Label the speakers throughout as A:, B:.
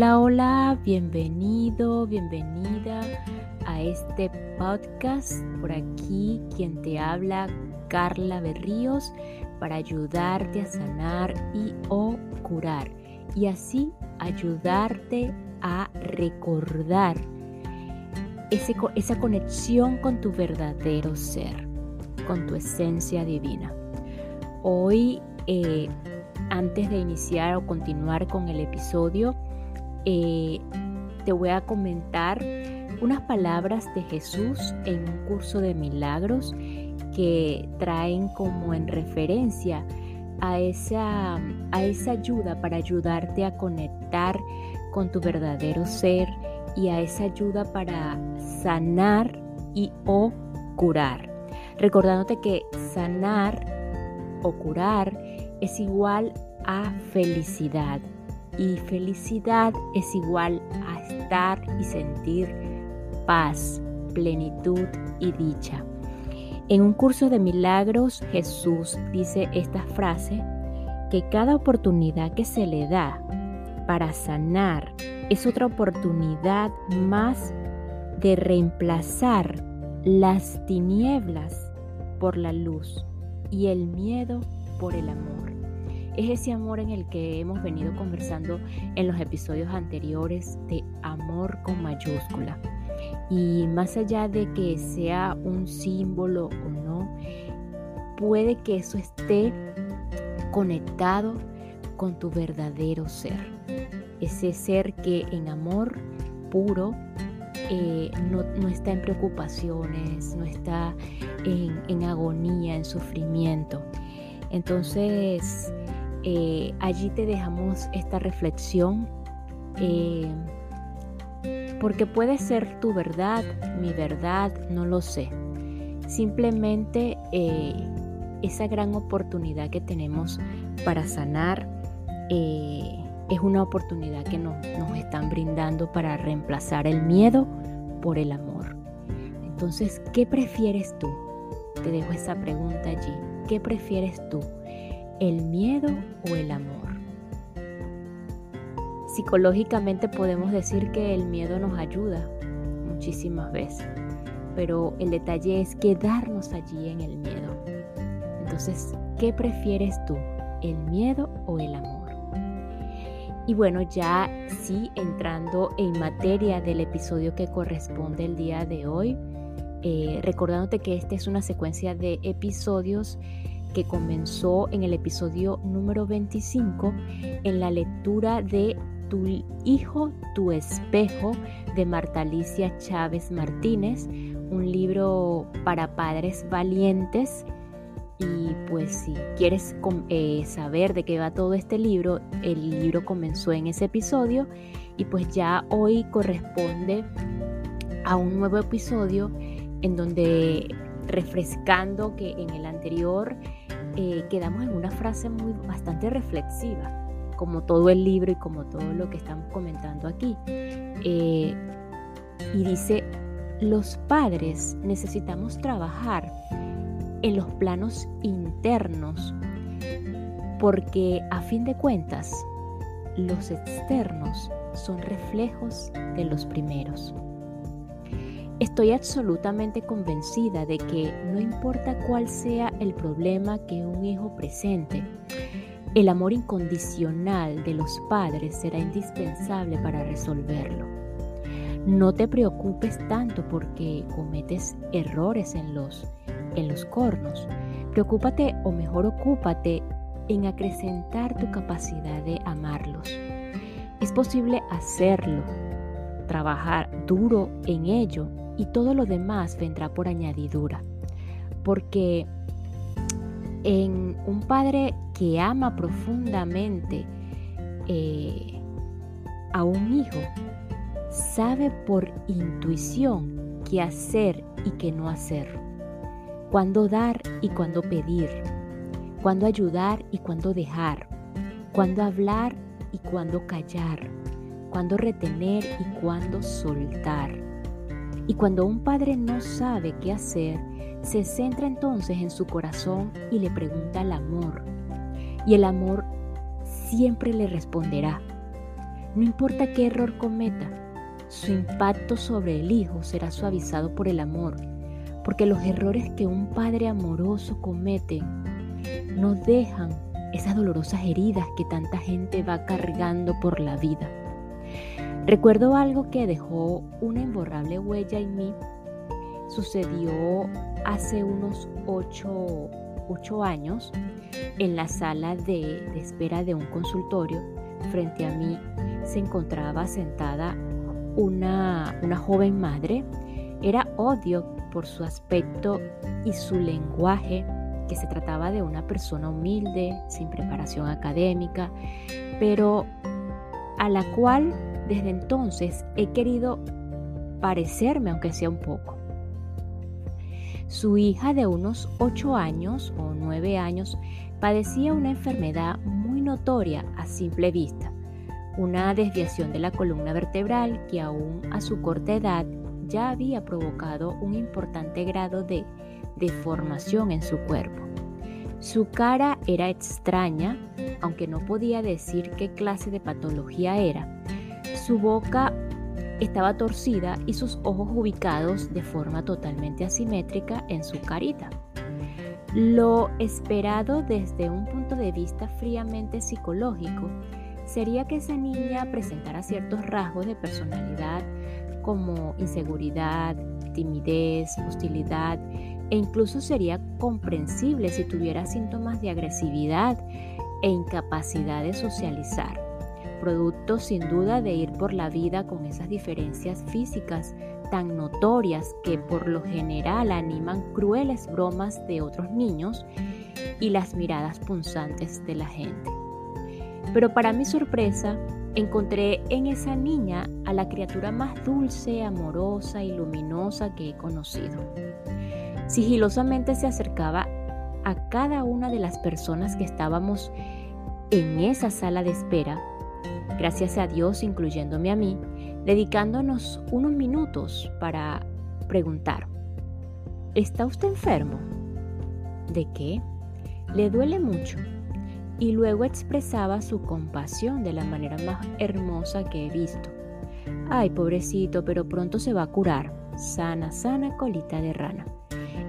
A: Hola, hola, bienvenido, bienvenida a este podcast. Por aquí quien te habla, Carla Berríos, para ayudarte a sanar y o curar. Y así ayudarte a recordar esa conexión con tu verdadero ser, con tu esencia divina. Hoy, eh, antes de iniciar o continuar con el episodio, eh, te voy a comentar unas palabras de Jesús en un curso de milagros que traen como en referencia a esa, a esa ayuda para ayudarte a conectar con tu verdadero ser y a esa ayuda para sanar y o curar. Recordándote que sanar o curar es igual a felicidad y felicidad es igual a estar y sentir paz, plenitud y dicha. En un curso de milagros Jesús dice esta frase, que cada oportunidad que se le da para sanar es otra oportunidad más de reemplazar las tinieblas por la luz y el miedo por el amor es ese amor en el que hemos venido conversando en los episodios anteriores de amor con mayúscula. Y más allá de que sea un símbolo o no, puede que eso esté conectado con tu verdadero ser. Ese ser que en amor puro eh, no, está en preocupaciones, no está en, agonía, en sufrimiento. Entonces, eh, allí te dejamos esta reflexión eh, porque puede ser tu verdad, mi verdad, no lo sé. Simplemente eh, esa gran oportunidad que tenemos para sanar es una oportunidad que nos, nos están brindando para reemplazar el miedo por el amor. Entonces, ¿qué prefieres tú? Te dejo esa pregunta allí. ¿Qué prefieres tú? El miedo o el amor. Psicológicamente podemos decir que el miedo nos ayuda muchísimas veces, pero el detalle es quedarnos allí en el miedo. Entonces, ¿qué prefieres tú, el miedo o el amor? Y bueno, ya sí entrando en materia del episodio que corresponde el día de hoy, eh, recordándote que esta es una secuencia de episodios que comenzó en el episodio número 25 en la lectura de Tu hijo, tu espejo de Marta Alicia Chávez Martínez, un libro para padres valientes. Y pues si quieres eh, saber de qué va todo este libro, el libro comenzó en ese episodio y pues ya hoy corresponde a un nuevo episodio en donde refrescando que en el anterior eh, quedamos en una frase muy bastante reflexiva, como todo el libro y como todo lo que estamos comentando aquí. Eh, y dice, los padres necesitamos trabajar en los planos internos porque a fin de cuentas los externos son reflejos de los primeros. Estoy absolutamente convencida de que no importa cuál sea el problema que un hijo presente, el amor incondicional de los padres será indispensable para resolverlo. No te preocupes tanto porque cometes errores en los, en los cornos. Preocúpate o mejor ocúpate en acrecentar tu capacidad de amarlos. Es posible hacerlo, trabajar duro en ello y todo lo demás vendrá por añadidura. Porque en un padre que ama profundamente eh, a un hijo, sabe por intuición qué hacer y qué no hacer, cuándo dar y cuándo pedir, cuándo ayudar y cuándo dejar, cuándo hablar y cuándo callar, cuándo retener y cuándo soltar. Y cuando un padre no sabe qué hacer, se centra entonces en su corazón y le pregunta al amor. Y el amor siempre le responderá. No importa qué error cometa, su impacto sobre el hijo será suavizado por el amor, porque los errores que un padre amoroso comete no dejan esas dolorosas heridas que tanta gente va cargando por la vida. Recuerdo algo que dejó una imborrable huella en mí. Sucedió hace unos ocho, años en la sala de, de espera de un consultorio. Frente a mí se encontraba sentada una, una joven madre. Era odio por su aspecto y su lenguaje, que se trataba de una persona humilde, sin preparación académica, pero a la cual desde entonces he querido parecerme, aunque sea un poco. Su hija de unos 8 años o 9 años padecía una enfermedad muy notoria a simple vista, una desviación de la columna vertebral que aún a su corta edad ya había provocado un importante grado de deformación en su cuerpo. Su cara era extraña, aunque no podía decir qué clase de patología era, su boca estaba torcida y sus ojos ubicados de forma totalmente asimétrica en su carita. Lo esperado desde un punto de vista fríamente psicológico sería que esa niña presentara ciertos rasgos de personalidad como inseguridad, timidez, hostilidad e incluso sería comprensible si tuviera síntomas de agresividad e incapacidad de socializar producto sin duda de ir por la vida con esas diferencias físicas tan notorias que por lo general animan crueles bromas de otros niños y las miradas punzantes de la gente. Pero para mi sorpresa, encontré en esa niña a la criatura más dulce, amorosa y luminosa que he conocido. Sigilosamente se acercaba a cada una de las personas que estábamos en esa sala de espera gracias a Dios incluyéndome a mí, dedicándonos unos minutos para preguntar, ¿está usted enfermo? ¿De qué? ¿Le duele mucho? Y luego expresaba su compasión de la manera más hermosa que he visto. Ay, pobrecito, pero pronto se va a curar. Sana, sana colita de rana.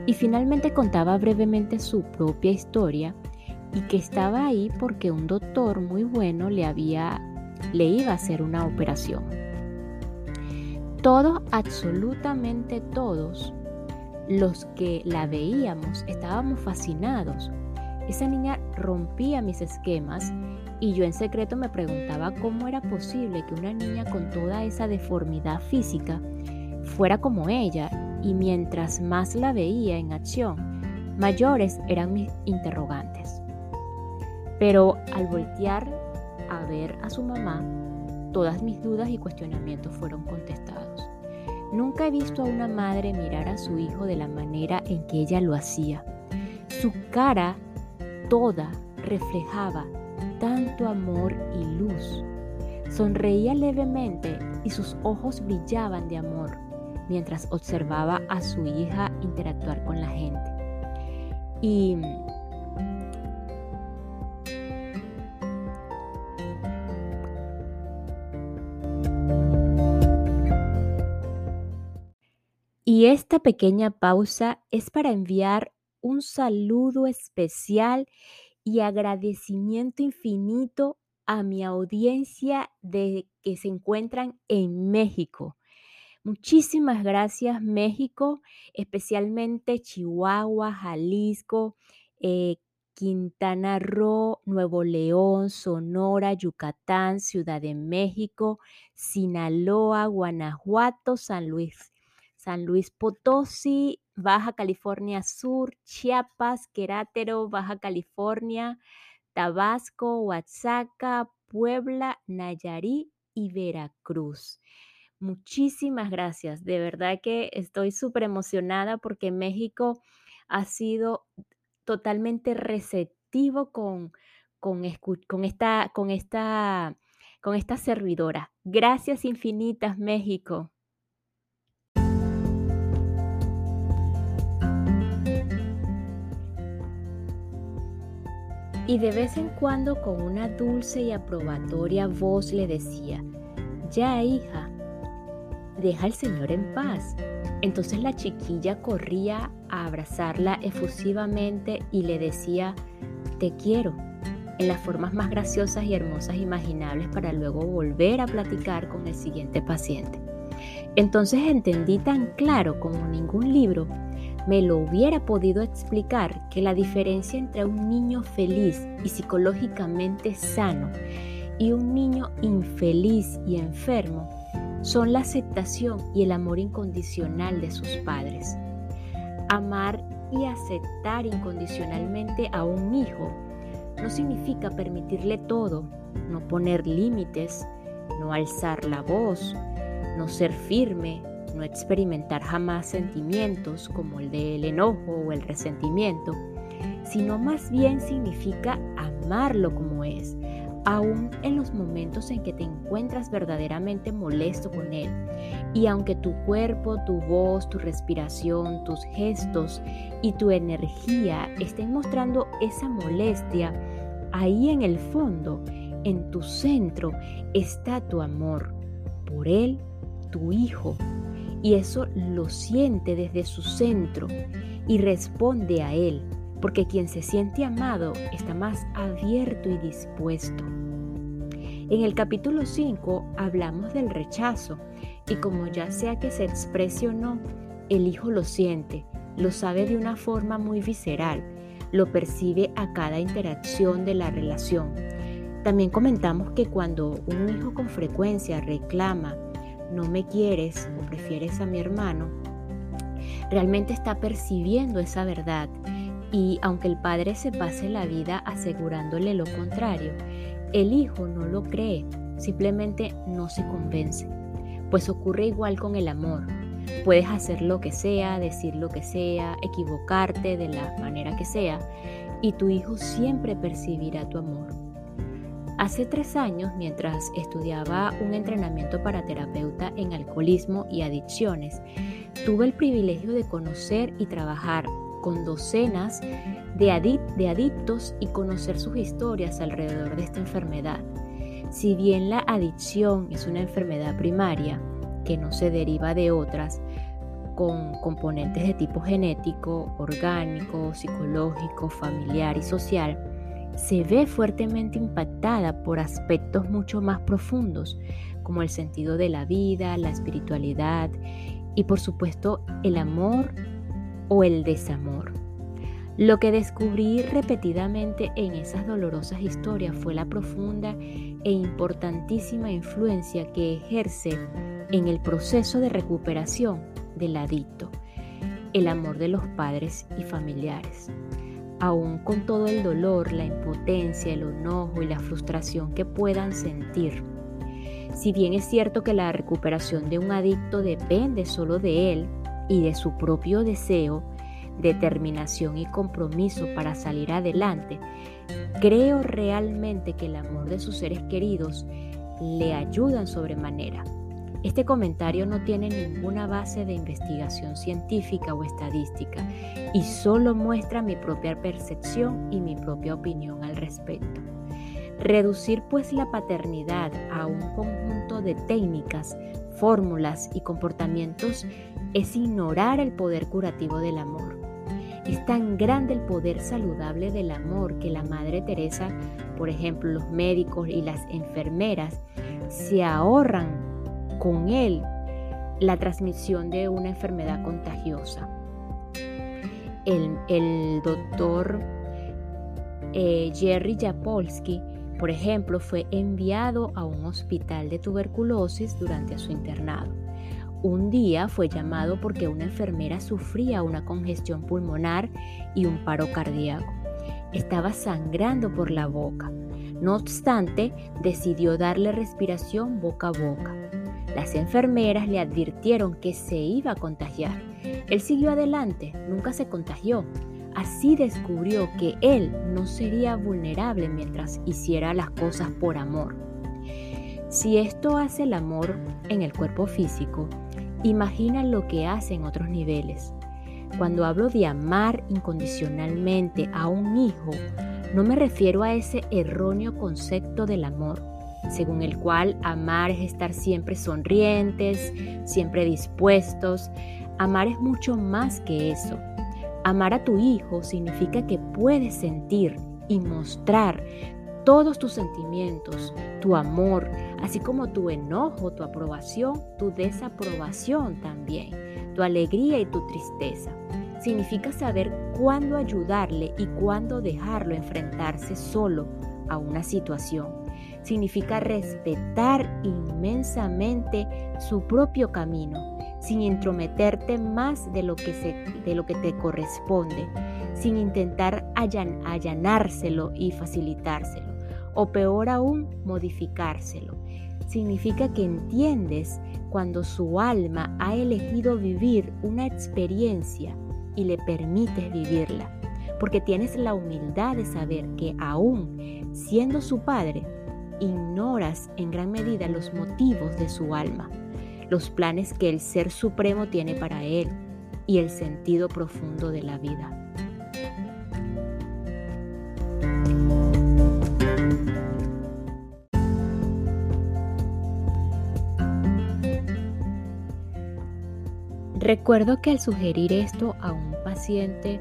A: Y finalmente contaba brevemente su propia historia y que estaba ahí porque un doctor muy bueno le había le iba a hacer una operación. Todos, absolutamente todos, los que la veíamos estábamos fascinados. Esa niña rompía mis esquemas y yo en secreto me preguntaba cómo era posible que una niña con toda esa deformidad física fuera como ella y mientras más la veía en acción, mayores eran mis interrogantes. Pero al voltear ver a su mamá, todas mis dudas y cuestionamientos fueron contestados. Nunca he visto a una madre mirar a su hijo de la manera en que ella lo hacía. Su cara toda reflejaba tanto amor y luz. Sonreía levemente y sus ojos brillaban de amor mientras observaba a su hija interactuar con la gente. Y Y esta pequeña pausa es para enviar un saludo especial y agradecimiento infinito a mi audiencia de que se encuentran en México. Muchísimas gracias México, especialmente Chihuahua, Jalisco, eh, Quintana Roo, Nuevo León, Sonora, Yucatán, Ciudad de México, Sinaloa, Guanajuato, San Luis, San Luis Potosí, Baja California Sur, Chiapas, Querétaro, Baja California, Tabasco, Oaxaca, Puebla, Nayarit y Veracruz. Muchísimas gracias. De verdad que estoy súper emocionada porque México ha sido totalmente receptivo con, con, esta, con, esta, con esta servidora. Gracias infinitas, México. Y de vez en cuando con una dulce y aprobatoria voz le decía, ya hija, deja al Señor en paz. Entonces la chiquilla corría a abrazarla efusivamente y le decía, te quiero, en las formas más graciosas y hermosas imaginables para luego volver a platicar con el siguiente paciente. Entonces entendí tan claro como ningún libro me lo hubiera podido explicar que la diferencia entre un niño feliz y psicológicamente sano y un niño infeliz y enfermo son la aceptación y el amor incondicional de sus padres. Amar y aceptar incondicionalmente a un hijo no significa permitirle todo, no poner límites, no alzar la voz, no ser firme, no experimentar jamás sentimientos como el del enojo o el resentimiento, sino más bien significa amarlo como es, aún en los momentos en que te encuentras verdaderamente molesto con Él. Y aunque tu cuerpo, tu voz, tu respiración, tus gestos y tu energía estén mostrando esa molestia, ahí en el fondo, en tu centro, está tu amor por Él, tu Hijo. Y eso lo siente desde su centro y responde a Él porque quien se siente amado está más abierto y dispuesto. En el capítulo 5 hablamos del rechazo y como ya sea que se exprese o no, el hijo lo siente, lo sabe de una forma muy visceral, lo percibe a cada interacción de la relación. También comentamos que cuando un hijo con frecuencia reclama, no me quieres o prefieres a mi hermano, realmente está percibiendo esa verdad y aunque el padre se pase la vida asegurándole lo contrario, el hijo no lo cree, simplemente no se convence. Pues ocurre igual con el amor. Puedes hacer lo que sea, decir lo que sea, equivocarte de la manera que sea, y tu hijo siempre percibirá tu amor. Hace tres años, mientras estudiaba un entrenamiento para terapeuta en alcoholismo y adicciones, tuve el privilegio de conocer y trabajar con docenas de, adictos y conocer sus historias alrededor de esta enfermedad. Si bien la adicción es una enfermedad primaria que no se deriva de otras, con componentes de tipo genético, orgánico, psicológico, familiar y social, se ve fuertemente impactada por aspectos mucho más profundos, como el sentido de la vida, la espiritualidad y por supuesto el amor o el desamor. Lo que descubrí repetidamente en esas dolorosas historias fue la profunda e importantísima influencia que ejerce en el proceso de recuperación del adicto, el amor de los padres y familiares. Aún con todo el dolor, la impotencia, el enojo y la frustración que puedan sentir. Si bien es cierto que la recuperación de un adicto depende solo de él, y de su propio deseo, determinación y compromiso para salir adelante, creo realmente que el amor de sus seres queridos le ayudan sobremanera. Este comentario no tiene ninguna base de investigación científica o estadística y solo muestra mi propia percepción y mi propia opinión al respecto. Reducir pues la paternidad a un conjunto de técnicas, fórmulas y comportamientos es ignorar el poder curativo del amor. Es tan grande el poder saludable del amor que la Madre Teresa, por ejemplo, los médicos y las enfermeras se ahorran con él la transmisión de una enfermedad contagiosa. El, doctor eh, Jerry Japolsky, por ejemplo, fue enviado a un hospital de tuberculosis durante su internado. Un día fue llamado porque una enfermera sufría una congestión pulmonar y un paro cardíaco. Estaba sangrando por la boca. No obstante, decidió darle respiración boca a boca. Las enfermeras le advirtieron que se iba a contagiar. Él siguió adelante, nunca se contagió. Así descubrió que él no sería vulnerable mientras hiciera las cosas por amor. Si esto hace el amor en el cuerpo físico, imagina lo que hace en otros niveles. Cuando hablo de amar incondicionalmente a un hijo, no me refiero a ese erróneo concepto del amor, según el cual amar es estar siempre sonrientes, siempre dispuestos. Amar es mucho más que eso. Amar a tu hijo significa que puedes sentir y mostrar todos tus sentimientos, tu amor, así como tu enojo, tu aprobación, tu desaprobación también, tu alegría y tu tristeza. Significa saber cuándo ayudarle y cuándo dejarlo enfrentarse solo a una situación. Significa respetar inmensamente su propio camino, sin intrometerte más de lo que, de lo que te corresponde, sin intentar allanárselo y facilitárselo o peor aún, modificárselo. Significa que entiendes cuando su alma ha elegido vivir una experiencia y le permites vivirla, porque tienes la humildad de saber que aún siendo su padre, ignoras en gran medida los motivos de su alma, los planes que el Ser Supremo tiene para él y el sentido profundo de la vida. Recuerdo que al sugerir esto a un paciente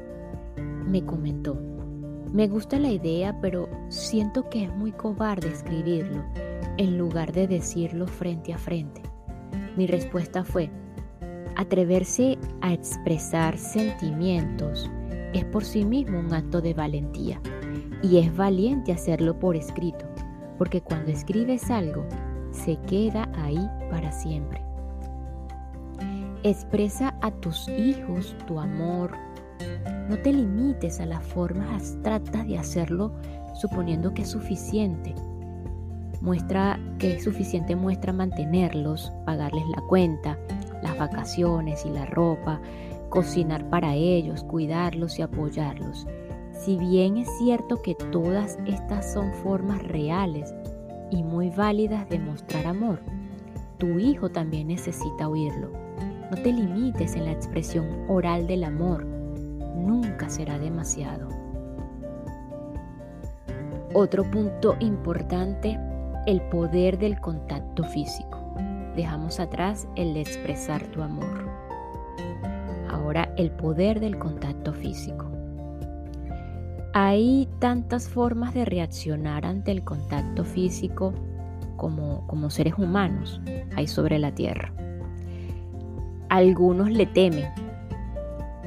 A: me comentó, me gusta la idea, pero siento que es muy cobarde escribirlo en lugar de decirlo frente a frente. Mi respuesta fue, atreverse a expresar sentimientos es por sí mismo un acto de valentía y es valiente hacerlo por escrito, porque cuando escribes algo, se queda ahí para siempre. Expresa a tus hijos tu amor. No te limites a las formas abstractas de hacerlo suponiendo que es suficiente. Muestra que es suficiente muestra mantenerlos, pagarles la cuenta, las vacaciones y la ropa, cocinar para ellos, cuidarlos y apoyarlos. Si bien es cierto que todas estas son formas reales y muy válidas de mostrar amor, tu hijo también necesita oírlo. No te limites en la expresión oral del amor. Nunca será demasiado. Otro punto importante, el poder del contacto físico. Dejamos atrás el de expresar tu amor. Ahora el poder del contacto físico. Hay tantas formas de reaccionar ante el contacto físico como, como seres humanos hay sobre la tierra. Algunos le temen,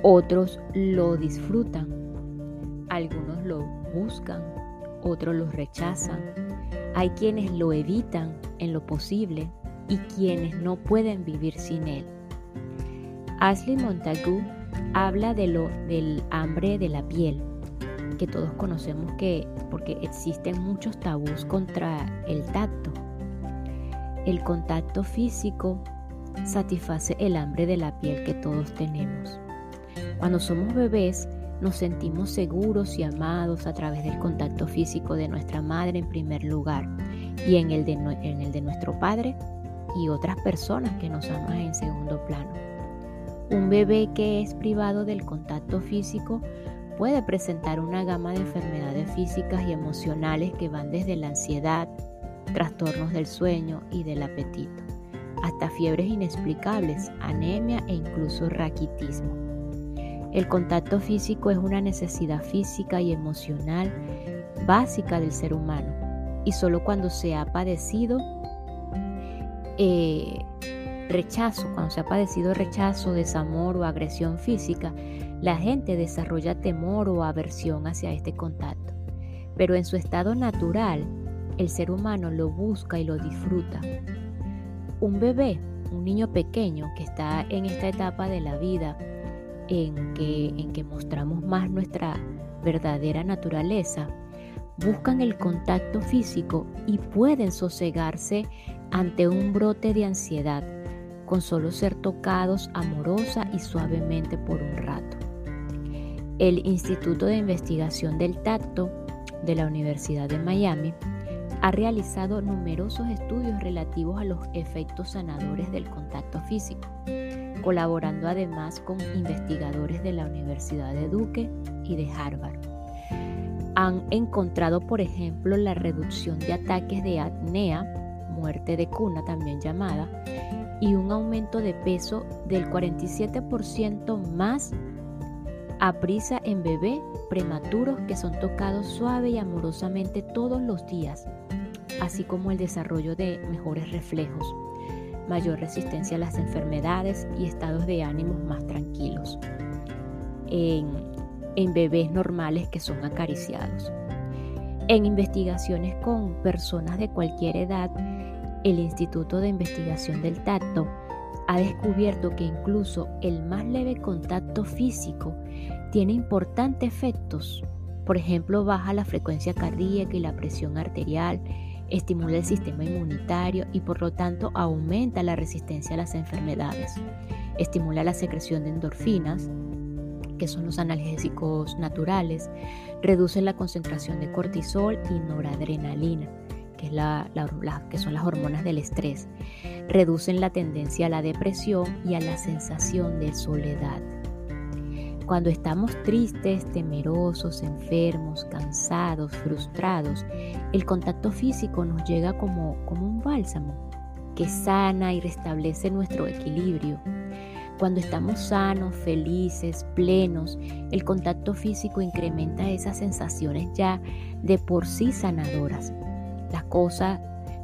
A: otros lo disfrutan, algunos lo buscan, otros lo rechazan. Hay quienes lo evitan en lo posible y quienes no pueden vivir sin él. Ashley Montagu habla de lo del hambre de la piel, que todos conocemos que porque existen muchos tabús contra el tacto. El contacto físico satisface el hambre de la piel que todos tenemos. Cuando somos bebés, nos sentimos seguros y amados a través del contacto físico de nuestra madre en primer lugar y en el de, nuestro padre y otras personas que nos aman en segundo plano. Un bebé que es privado del contacto físico puede presentar una gama de enfermedades físicas y emocionales que van desde la ansiedad, trastornos del sueño y del apetito hasta fiebres inexplicables, anemia e incluso raquitismo. El contacto físico es una necesidad física y emocional básica del ser humano y solo cuando se ha padecido eh, rechazo, cuando se ha padecido rechazo, desamor o agresión física, la gente desarrolla temor o aversión hacia este contacto. Pero en su estado natural, el ser humano lo busca y lo disfruta. Un bebé, un niño pequeño que está en esta etapa de la vida en que, en que mostramos más nuestra verdadera naturaleza, buscan el contacto físico y pueden sosegarse ante un brote de ansiedad con solo ser tocados amorosa y suavemente por un rato. El Instituto de Investigación del Tacto de la Universidad de Miami ha realizado numerosos estudios relativos a los efectos sanadores del contacto físico, colaborando además con investigadores de la Universidad de Duke y de Harvard. Han encontrado, por ejemplo, la reducción de ataques de apnea, muerte de cuna también llamada, y un aumento de peso del 47% más a prisa en bebé prematuros que son tocados suave y amorosamente todos los días, así como el desarrollo de mejores reflejos, mayor resistencia a las enfermedades y estados de ánimo más tranquilos en, en bebés normales que son acariciados. En investigaciones con personas de cualquier edad, el Instituto de Investigación del Tacto ha descubierto que incluso el más leve contacto físico tiene importantes efectos. Por ejemplo, baja la frecuencia cardíaca y la presión arterial, estimula el sistema inmunitario y por lo tanto aumenta la resistencia a las enfermedades. Estimula la secreción de endorfinas, que son los analgésicos naturales, reduce la concentración de cortisol y noradrenalina, que, que son las hormonas del estrés, reducen la tendencia a la depresión y a la sensación de soledad. Cuando estamos tristes, temerosos, enfermos, cansados, frustrados, el contacto físico nos llega como, como un bálsamo que sana y restablece nuestro equilibrio. Cuando estamos sanos, felices, plenos, el contacto físico incrementa esas sensaciones ya de por sí sanadoras. Las cosas,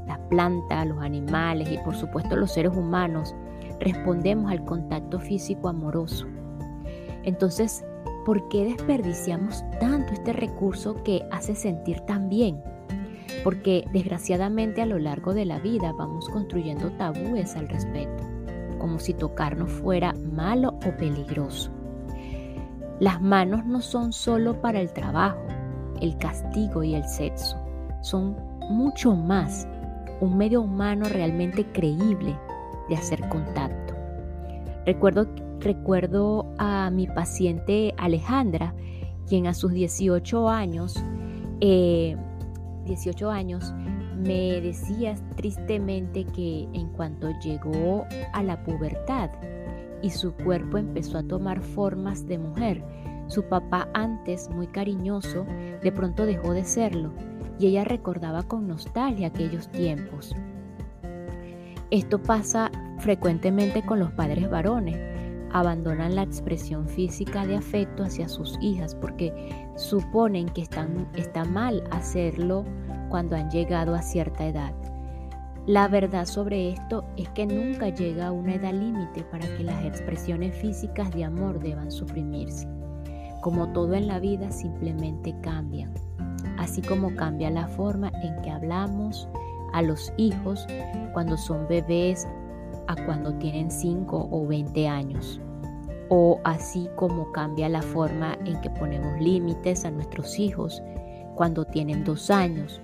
A: las plantas, los animales y por supuesto los seres humanos respondemos al contacto físico amoroso. Entonces, ¿por qué desperdiciamos tanto este recurso que hace sentir tan bien? Porque desgraciadamente a lo largo de la vida vamos construyendo tabúes al respecto, como si tocarnos fuera malo o peligroso. Las manos no son solo para el trabajo, el castigo y el sexo, son mucho más un medio humano realmente creíble de hacer contacto. Recuerdo Recuerdo a mi paciente Alejandra, quien a sus 18 años, 18 eh, años, me decía tristemente que en cuanto llegó a la pubertad y su cuerpo empezó a tomar formas de mujer, su papá antes muy cariñoso de pronto dejó de serlo y ella recordaba con nostalgia aquellos tiempos. Esto pasa frecuentemente con los padres varones abandonan la expresión física de afecto hacia sus hijas porque suponen que está mal hacerlo cuando han llegado a cierta edad. La verdad sobre esto es que nunca llega una edad límite para que las expresiones físicas de amor deban suprimirse. Como todo en la vida simplemente cambian, así como cambia la forma en que hablamos a los hijos cuando son bebés a cuando tienen 5 o 20 años. O así como cambia la forma en que ponemos límites a nuestros hijos cuando tienen 2 años,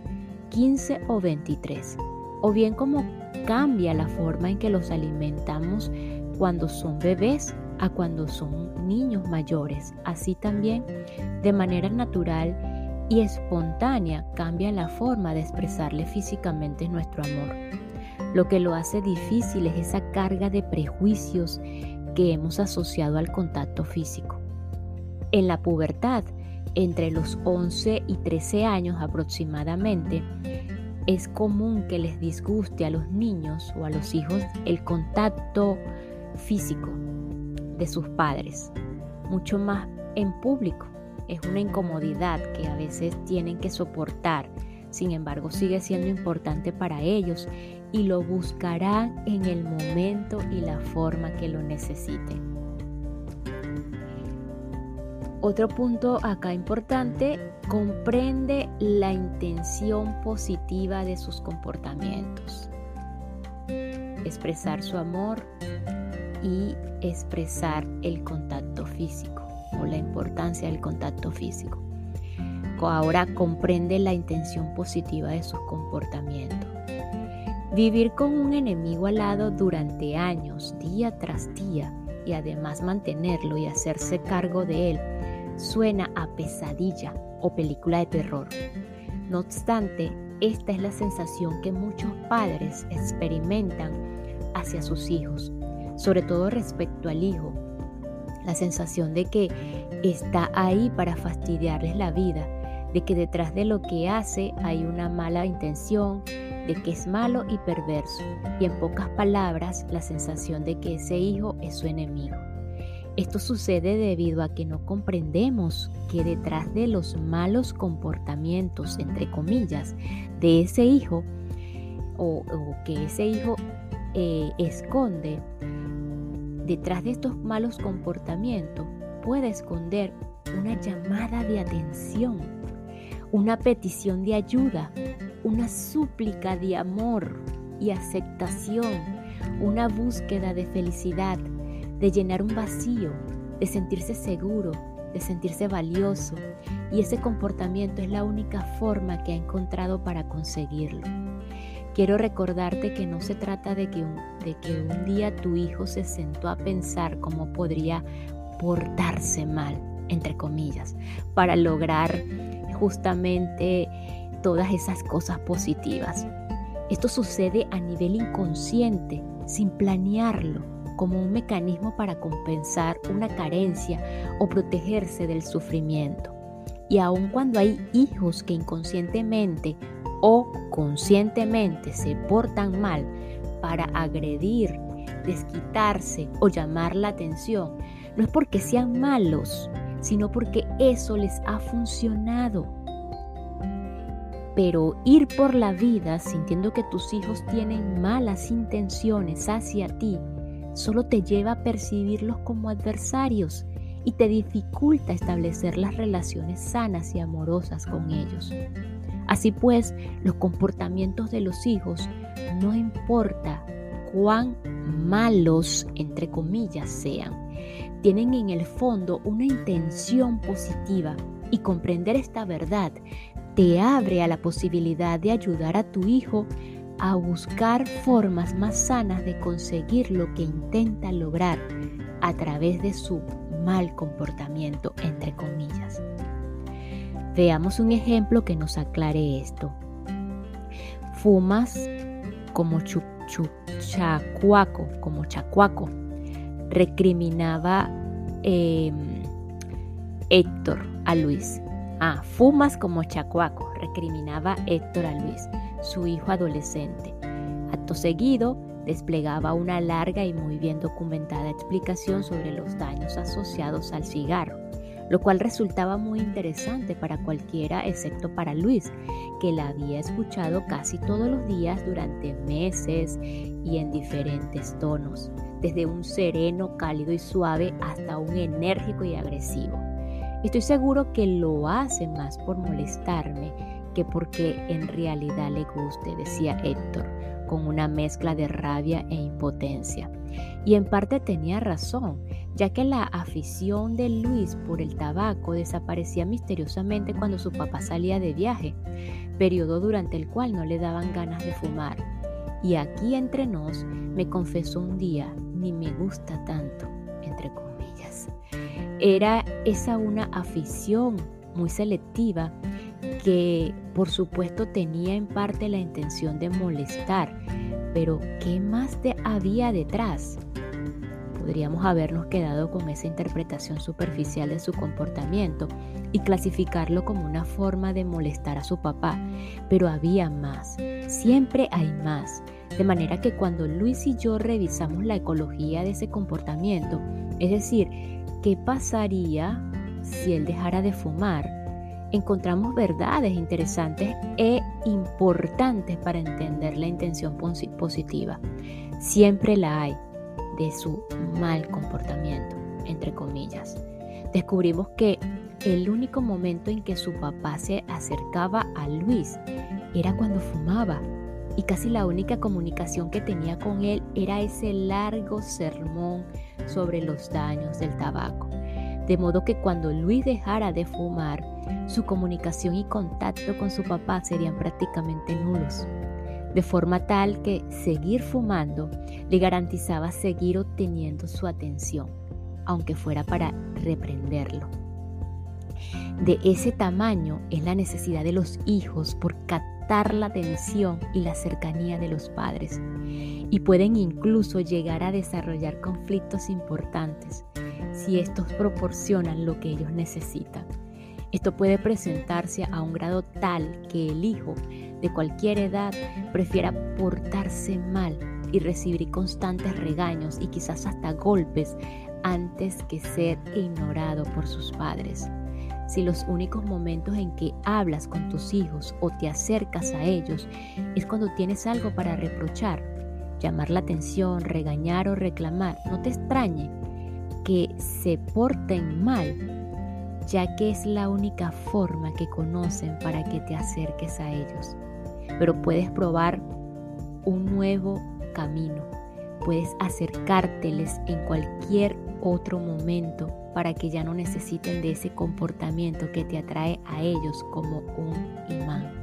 A: 15 o 23. O bien como cambia la forma en que los alimentamos cuando son bebés a cuando son niños mayores. Así también, de manera natural y espontánea, cambia la forma de expresarle físicamente nuestro amor. Lo que lo hace difícil es esa carga de prejuicios que hemos asociado al contacto físico. En la pubertad, entre los 11 y 13 años aproximadamente, es común que les disguste a los niños o a los hijos el contacto físico de sus padres, mucho más en público. Es una incomodidad que a veces tienen que soportar sin embargo sigue siendo importante para ellos y lo buscarán en el momento y la forma que lo necesiten. Otro punto acá importante, comprende la intención positiva de sus comportamientos. Expresar su amor y expresar el contacto físico o la importancia del contacto físico. Ahora comprende la intención positiva de sus comportamientos. Vivir con un enemigo al lado durante años, día tras día, y además mantenerlo y hacerse cargo de él, suena a pesadilla o película de terror. No obstante, esta es la sensación que muchos padres experimentan hacia sus hijos, sobre todo respecto al hijo. La sensación de que está ahí para fastidiarles la vida, de que detrás de lo que hace hay una mala intención, de que es malo y perverso, y en pocas palabras la sensación de que ese hijo es su enemigo. Esto sucede debido a que no comprendemos que detrás de los malos comportamientos, entre comillas, de ese hijo, o, que ese hijo eh, esconde, detrás de estos malos comportamientos puede esconder una llamada de atención, una petición de ayuda, una súplica de amor y aceptación, una búsqueda de felicidad, de llenar un vacío, de sentirse seguro, de sentirse valioso. Y ese comportamiento es la única forma que ha encontrado para conseguirlo. Quiero recordarte que no se trata de que, un, de que un día tu hijo se sentó a pensar cómo podría portarse mal, entre comillas, para lograr justamente todas esas cosas positivas. Esto sucede a nivel inconsciente, sin planearlo como un mecanismo para compensar una carencia o protegerse del sufrimiento. Y aun cuando hay hijos que inconscientemente o conscientemente se portan mal para agredir, desquitarse o llamar la atención, no es porque sean malos, sino porque eso les ha funcionado. Pero ir por la vida sintiendo que tus hijos tienen malas intenciones hacia ti solo te lleva a percibirlos como adversarios y te dificulta establecer las relaciones sanas y amorosas con ellos. Así pues, los comportamientos de los hijos, no importa cuán malos, entre comillas, sean, tienen en el fondo una intención positiva y comprender esta verdad te abre a la posibilidad de ayudar a tu hijo a buscar formas más sanas de conseguir lo que intenta lograr a través de su mal comportamiento, entre comillas. Veamos un ejemplo que nos aclare esto. Fumas como chacuaco, como chacuaco, recriminaba em, Héctor a Luis. Ah, fumas como chacuaco, recriminaba Héctor a Luis su hijo adolescente. Acto seguido, desplegaba una larga y muy bien documentada explicación sobre los daños asociados al cigarro, lo cual resultaba muy interesante para cualquiera excepto para Luis, que la había escuchado casi todos los días durante meses y en diferentes tonos, desde un sereno, cálido y suave hasta un enérgico y agresivo. Estoy seguro que lo hace más por molestarme que porque en realidad le guste, decía Héctor, con una mezcla de rabia e impotencia. Y en parte tenía razón, ya que la afición de Luis por el tabaco desaparecía misteriosamente cuando su papá salía de viaje, periodo durante el cual no le daban ganas de fumar. Y aquí entre nos me confesó un día, ni me gusta tanto, entre comillas. Era esa una afición muy selectiva que por supuesto tenía en parte la intención de molestar, pero ¿qué más había detrás? Podríamos habernos quedado con esa interpretación superficial de su comportamiento y clasificarlo como una forma de molestar a su papá, pero había más, siempre hay más, de manera que cuando Luis y yo revisamos la ecología de ese comportamiento, es decir, ¿qué pasaría si él dejara de fumar? encontramos verdades interesantes e importantes para entender la intención positiva. Siempre la hay de su mal comportamiento, entre comillas. Descubrimos que el único momento en que su papá se acercaba a Luis era cuando fumaba y casi la única comunicación que tenía con él era ese largo sermón sobre los daños del tabaco. De modo que cuando Luis dejara de fumar, su comunicación y contacto con su papá serían prácticamente nulos. De forma tal que seguir fumando le garantizaba seguir obteniendo su atención, aunque fuera para reprenderlo. De ese tamaño es la necesidad de los hijos por la atención y la cercanía de los padres y pueden incluso llegar a desarrollar conflictos importantes si estos proporcionan lo que ellos necesitan. Esto puede presentarse a un grado tal que el hijo de cualquier edad prefiera portarse mal y recibir constantes regaños y quizás hasta golpes antes que ser ignorado por sus padres. Si los únicos momentos en que hablas con tus hijos o te acercas a ellos es cuando tienes algo para reprochar, llamar la atención, regañar o reclamar, no te extrañe que se porten mal, ya que es la única forma que conocen para que te acerques a ellos. Pero puedes probar un nuevo camino. Puedes acercárteles en cualquier otro momento para que ya no necesiten de ese comportamiento que te atrae a ellos como un imán.